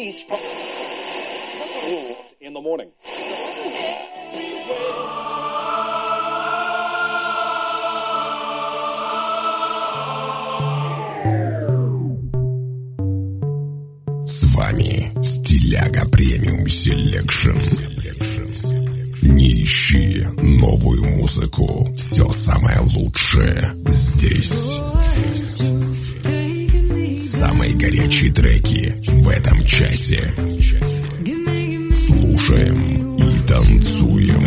release from in the morning. С вами Стиляга Premium Selection. Не ищи новую музыку. Все самое лучшее здесь. Часе. Слушаем и танцуем.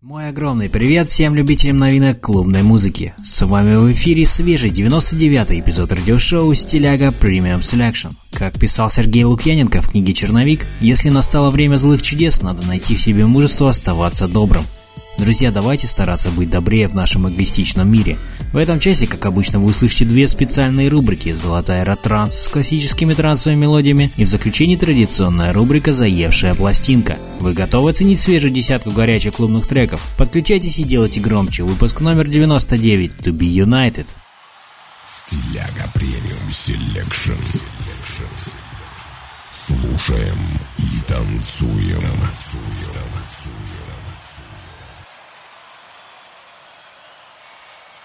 Мой огромный привет всем любителям новинок клубной музыки. С вами в эфире свежий 99-й эпизод радиошоу «Стиляга Premium Selection». Как писал Сергей Лукьяненко в книге «Черновик», если настало время злых чудес, надо найти в себе мужество оставаться добрым. Друзья, давайте стараться быть добрее в нашем эгоистичном мире. В этом часе, как обычно, вы услышите две специальные рубрики «Золотая ретранс» с классическими трансовыми мелодиями и в заключении традиционная рубрика «Заевшая пластинка». Вы готовы оценить свежую десятку горячих клубных треков? Подключайтесь и делайте громче. Выпуск номер 99 «To be United». Стиляга Premium Selection. Слушаем и танцуем.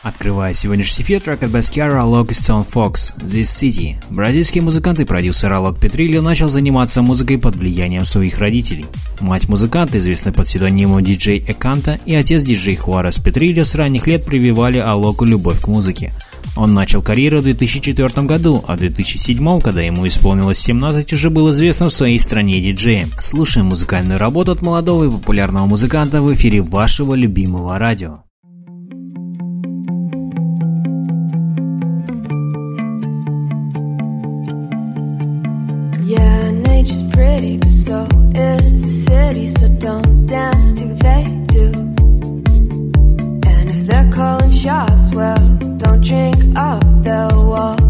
Открывая сегодняшний эфир трек от Баскиара Alok и Stone Fox «This City». Бразильский музыкант и продюсер Алок Петрильо начал заниматься музыкой под влиянием своих родителей. Мать музыканта, известная под псевдонимом диджей Эканта, и отец диджей Хуарес Петрильо с ранних лет прививали Алоку любовь к музыке. Он начал карьеру в 2004 году, а в 2007, когда ему исполнилось 17, уже был известным в своей стране диджеем. Слушаем музыкальную работу от молодого и популярного музыканта в эфире вашего любимого радио. So is the city. So don't dance, do they do? And if they're calling shots, well, don't drink up, they'll walk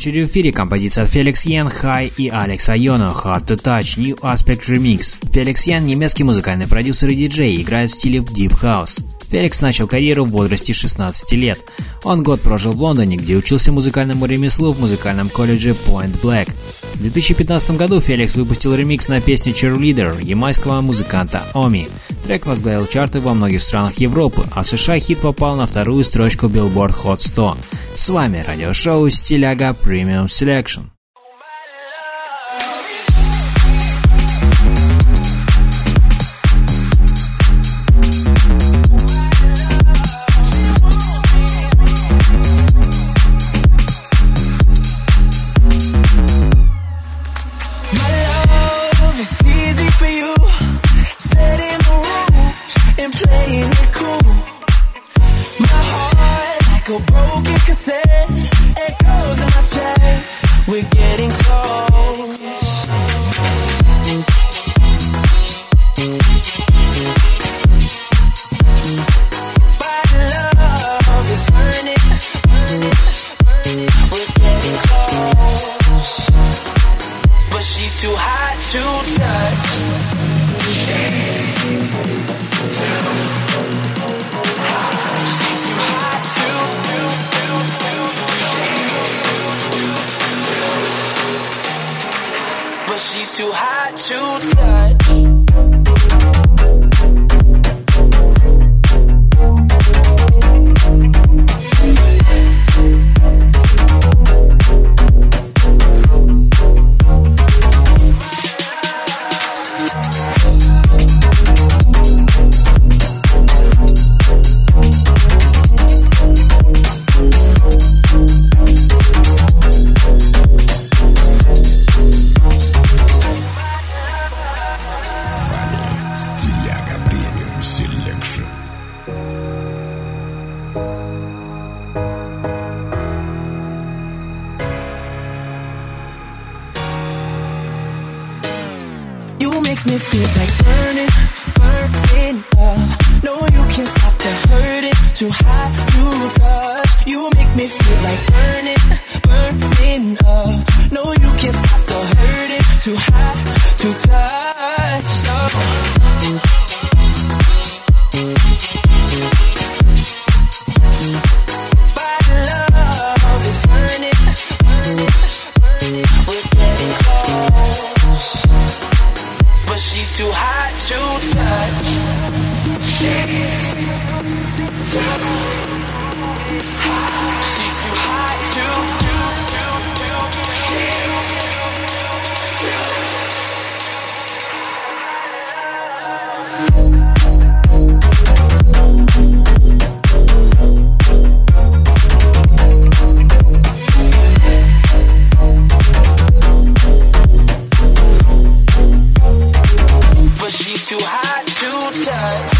очереди в эфире композиция от Felix Yen, High и Алекс Айона Hard to Touch New Aspect Remix. Felix Yen – немецкий музыкальный продюсер и диджей, играет в стиле Deep House. Феликс начал карьеру в возрасте 16 лет. Он год прожил в Лондоне, где учился музыкальному ремеслу в музыкальном колледже Point Black. В 2015 году Феликс выпустил ремикс на песню Cheerleader ямайского музыканта Оми. Трек возглавил чарты во многих странах Европы, а США хит попал на вторую строчку Billboard Hot 100. С вами радиошоу Стиляга Premium Selection. but she's too hot to touch. hot to touch.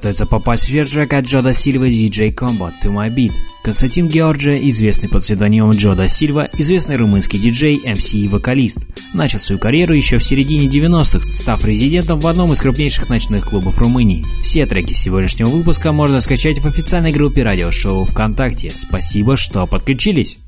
Готовится попасть в трек от Джода Сильва DJ Combo To My Beat. Константин Георджи, известный под псевдонимом Джода Сильва, известный румынский диджей, MC и вокалист. Начал свою карьеру еще в середине 90-х, став резидентом в одном из крупнейших ночных клубов Румынии. Все треки сегодняшнего выпуска можно скачать в официальной группе радиошоу ВКонтакте. Спасибо, что подключились.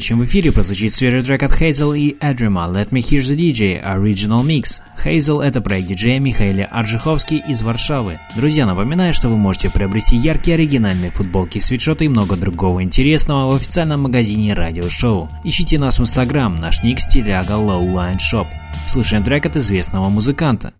чем в эфире прозвучит свежий трек от Hazel и Adrima «Let Me Hear the DJ» Original Mix. Hazel — это проект диджея Михаила Аржиховский из Варшавы. Друзья, напоминаю, что вы можете приобрести яркие оригинальные футболки, свитшоты и много другого интересного в официальном магазине Радио Шоу. Ищите нас в Инстаграм, наш ник стиляга Lowline Shop. Слушаем трек от известного музыканта.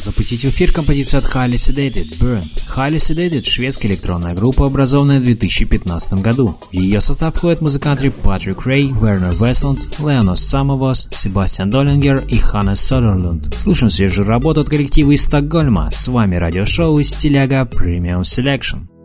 Запустить в эфир композицию от Highly Sedated Burn. Highly Sedated – шведская электронная группа, образованная в 2015 году. В ее состав входят музыканты Патрик Рей, Вернер Весланд, Леонос Самовос, Себастьян Доллингер и Ханнес Содерлунд. Слушаем свежую работу от коллектива из Стокгольма. С вами радиошоу «Стиляга Premium Selection».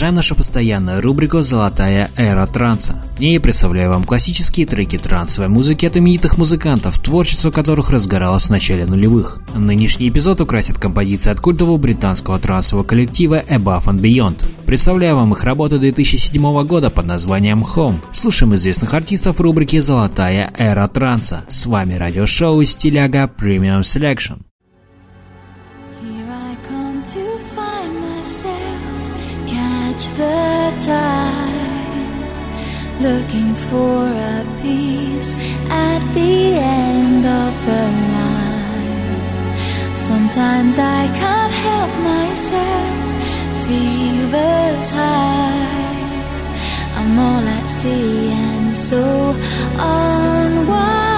Продолжаем нашу постоянную рубрику «Золотая эра транса». В ней я представляю вам классические треки трансовой музыки от именитых музыкантов, творчество которых разгоралось в начале нулевых. Нынешний эпизод украсит композиции от культового британского трансового коллектива Above and Beyond. Представляю вам их работу 2007 года под названием Home. Слушаем известных артистов в рубрике «Золотая эра транса». С вами радиошоу «Стиляга Premium Selection». Catch the tide, looking for a peace at the end of the line. Sometimes I can't help myself, fever's high. I'm all at sea and so unwind.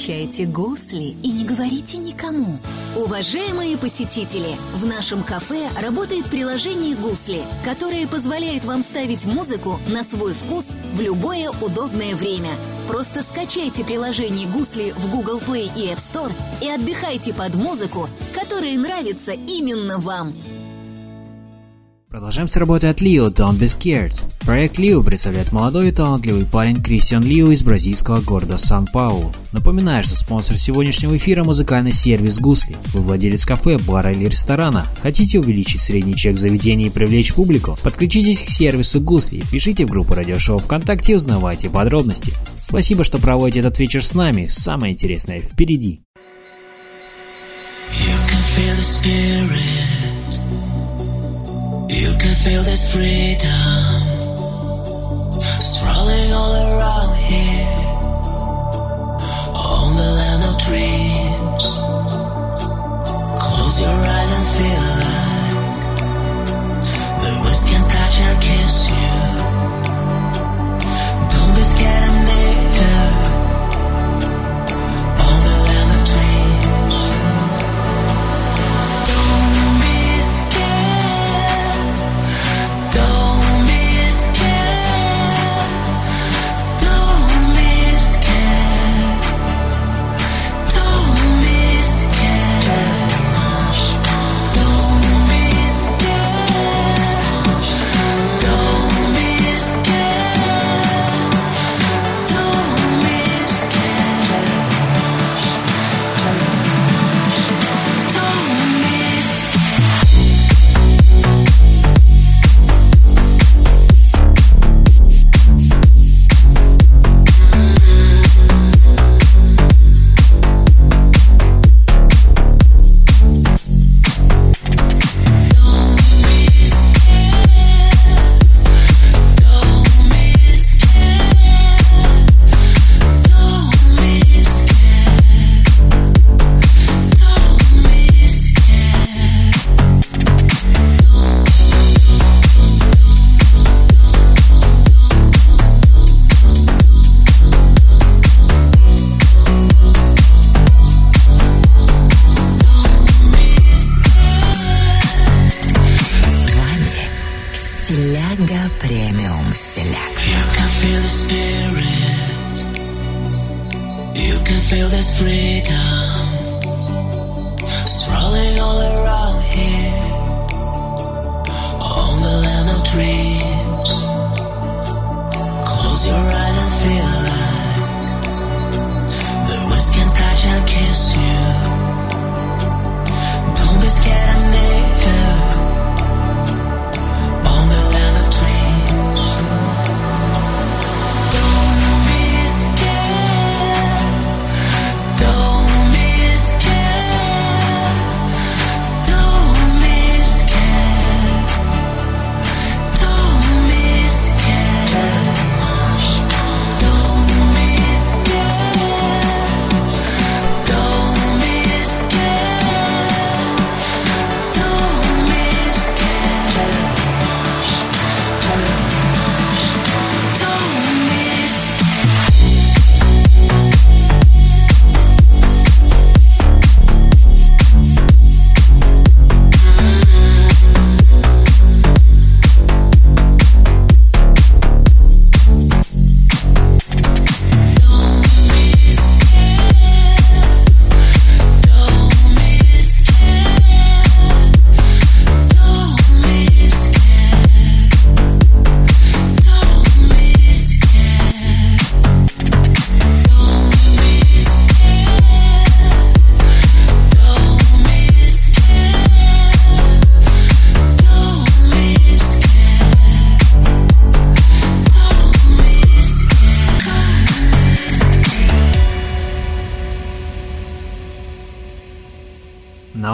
Включайте гусли и не говорите никому. Уважаемые посетители, в нашем кафе работает приложение «Гусли», которое позволяет вам ставить музыку на свой вкус в любое удобное время. Просто скачайте приложение «Гусли» в Google Play и App Store и отдыхайте под музыку, которая нравится именно вам. Продолжаем с работы от Лио Don't Be Scared. Проект Лио представляет молодой и талантливый парень Кристиан Лио из бразильского города Сан-Паулу. Напоминаю, что спонсор сегодняшнего эфира – музыкальный сервис Гусли. Вы владелец кафе, бара или ресторана. Хотите увеличить средний чек заведения и привлечь публику? Подключитесь к сервису Гусли, пишите в группу радиошоу ВКонтакте и узнавайте подробности. Спасибо, что проводите этот вечер с нами. Самое интересное впереди. You can feel the spirit. You can feel this freedom dreams. Close your eyes and feel like the winds can touch and kiss you.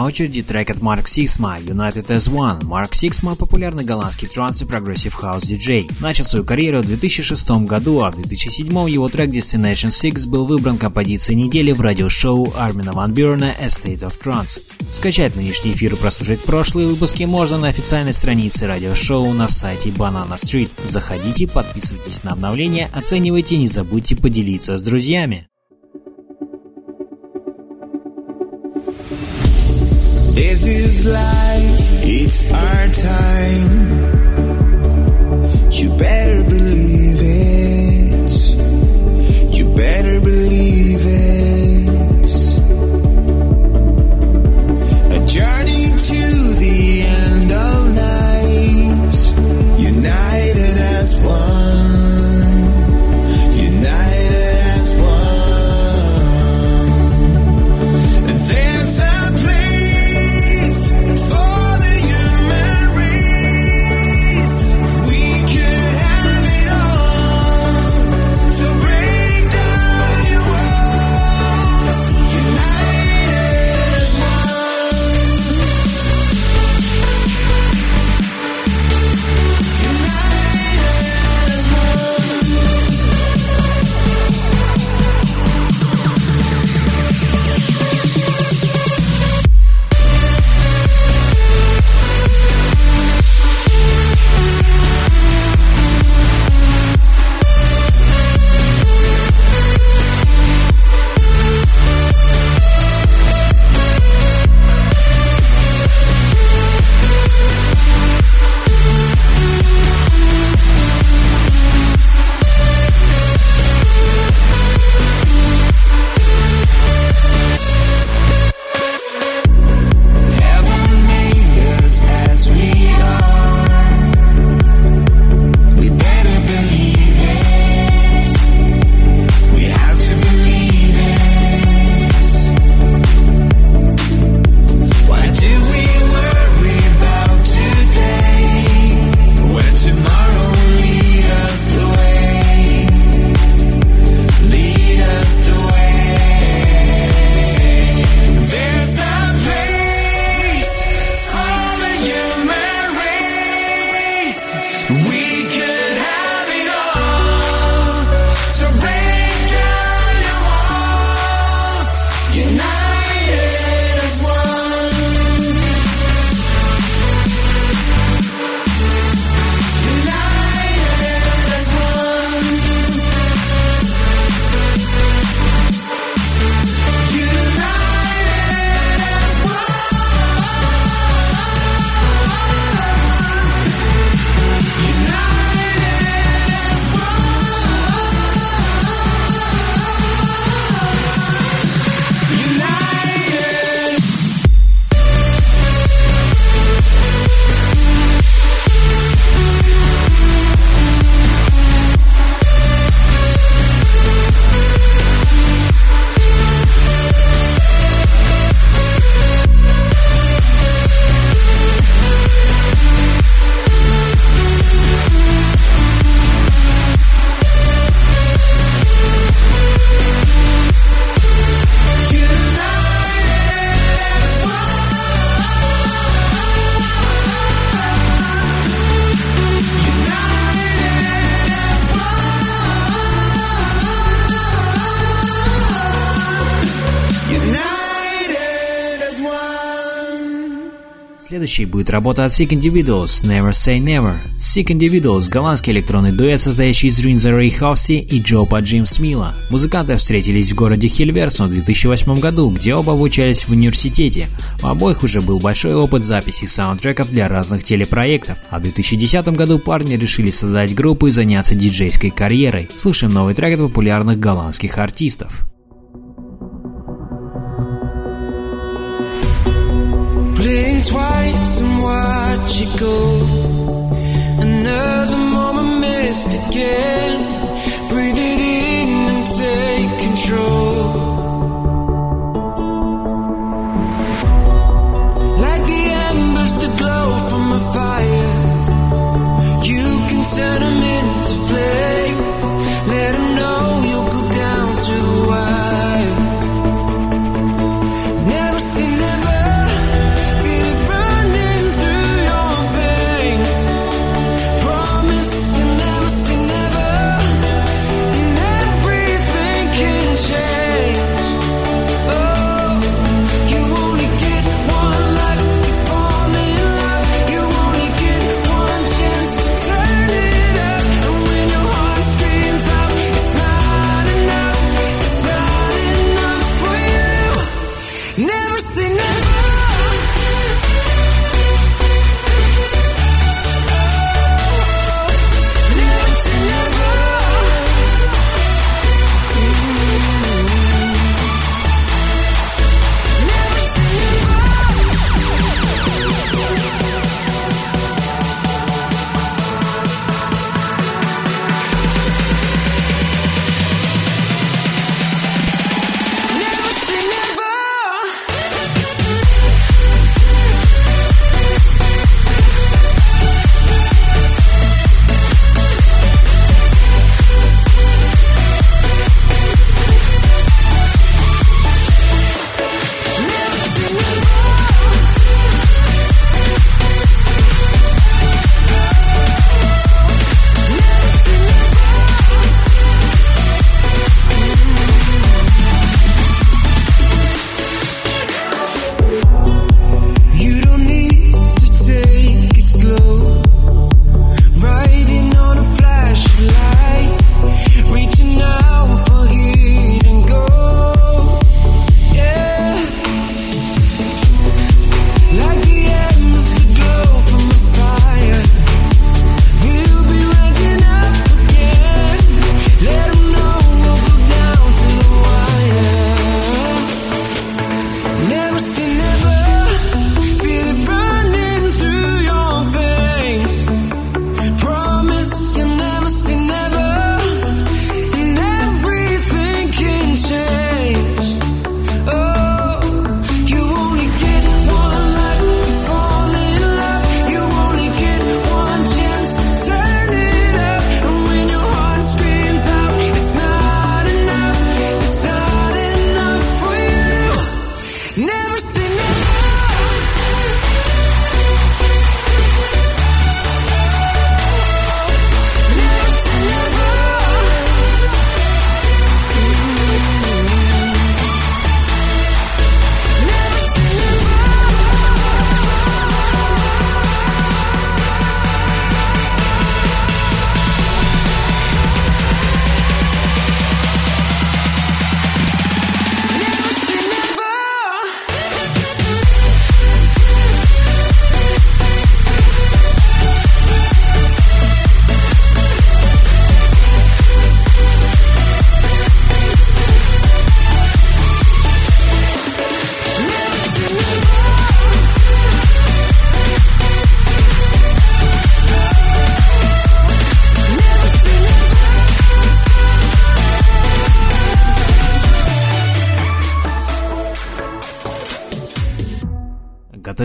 Очереди трек от Mark Sixma United as One. Mark Sixma – популярный голландский транс и progressive house диджей. Начал свою карьеру в 2006 году, а в 2007 его трек Destination 6 был выбран композицией недели в радиошоу Армина Ван Бюрна A State of Trance. Скачать нынешний эфир и прослушать прошлые выпуски можно на официальной странице радиошоу на сайте Banana Street. Заходите, подписывайтесь на обновления, оценивайте, не забудьте поделиться с друзьями. This is life, it's our time. You better believe it. You better believe it. Следующей будет работа от Sick Individuals Never Say Never. Sick Individuals – голландский электронный дуэт, состоящий из Ринза Рэй Хауси и Джопа Джимс Мила. Музыканты встретились в городе Хильверсон в 2008 году, где оба обучались в университете. У обоих уже был большой опыт записи саундтреков для разных телепроектов, а в 2010 году парни решили создать группу и заняться диджейской карьерой. Слушаем новый трек от популярных голландских артистов. Twice and watch it go. Another moment missed again. Breathe it in and take control. Like the embers that glow from a fire. You can turn them into flames.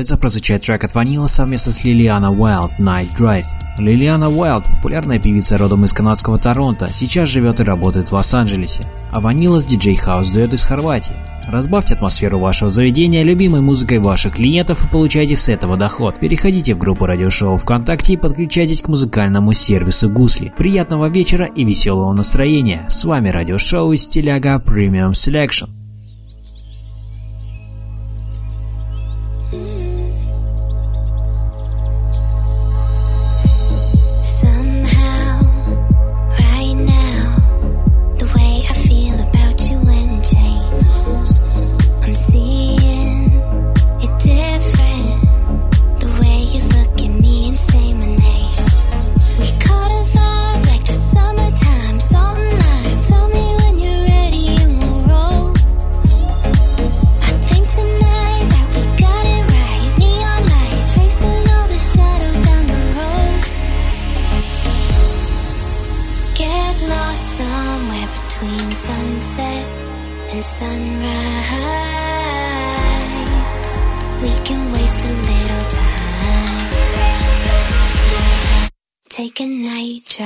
Готовится прозвучать трек от Vanillaz совместно с Лилиана Уайлд «Night Drive». Лилиана Уайлд – популярная певица родом из канадского Торонто, сейчас живет и работает в Лос-Анджелесе, а Vanillaz диджей house дуэт из Хорватии. Разбавьте атмосферу вашего заведения любимой музыкой ваших клиентов и получайте с этого доход. Переходите в группу радиошоу ВКонтакте и подключайтесь к музыкальному сервису Гусли. Приятного вечера и веселого настроения. С вами радиошоу из Стиляга Premium Selection. Последним из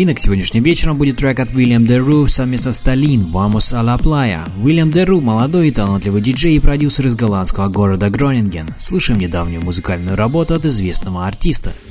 новинок сегодняшним вечером будет трек от Уильям Деру совместно с Талин «Vamos a la playa». Уильям Деру – молодой и талантливый диджей и продюсер из голландского города Гронинген. Слышим недавнюю музыкальную работу от известного артиста –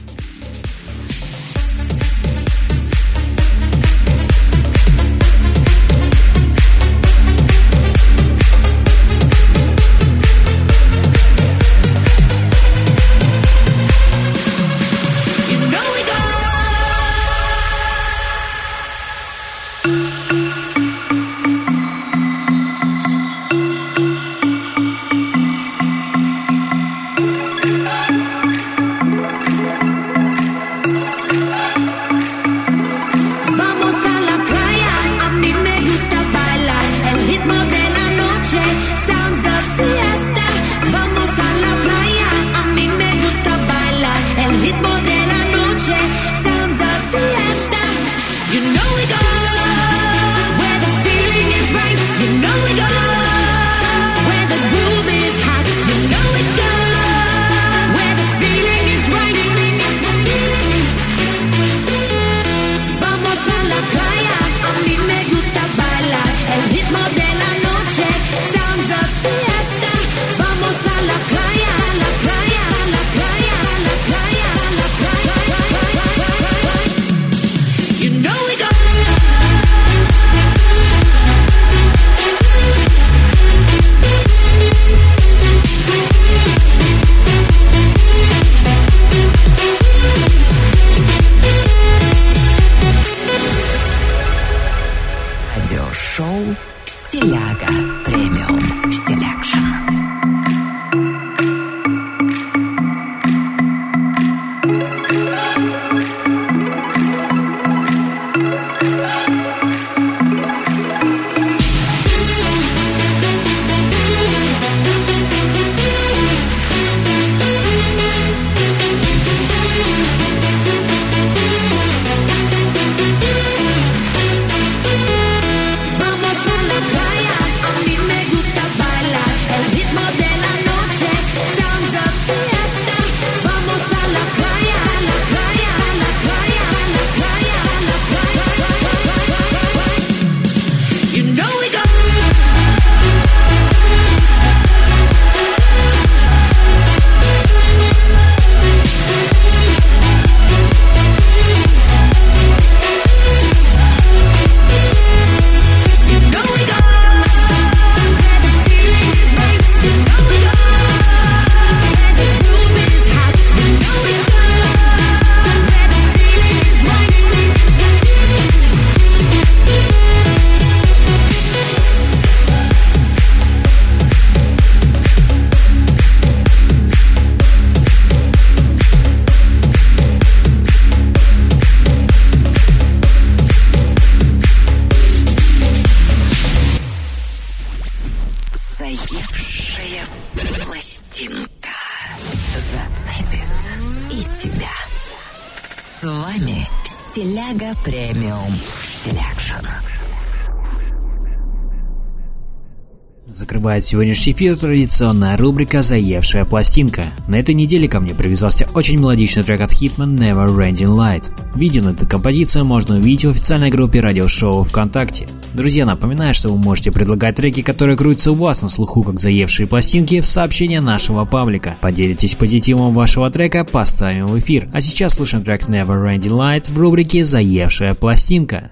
Закрывает сегодняшний эфир традиционная рубрика «Заевшая пластинка». На этой неделе ко мне привязался очень мелодичный трек от Hitman Never Ending Light. Видео на эту композицию можно увидеть в официальной группе радиошоу ВКонтакте. Друзья, напоминаю, что вы можете предлагать треки, которые крутятся у вас на слуху, как заевшие пластинки, в сообщения нашего паблика. Поделитесь позитивом вашего трека, поставим в эфир. А сейчас слушаем трек Never Ending Light в рубрике «Заевшая пластинка».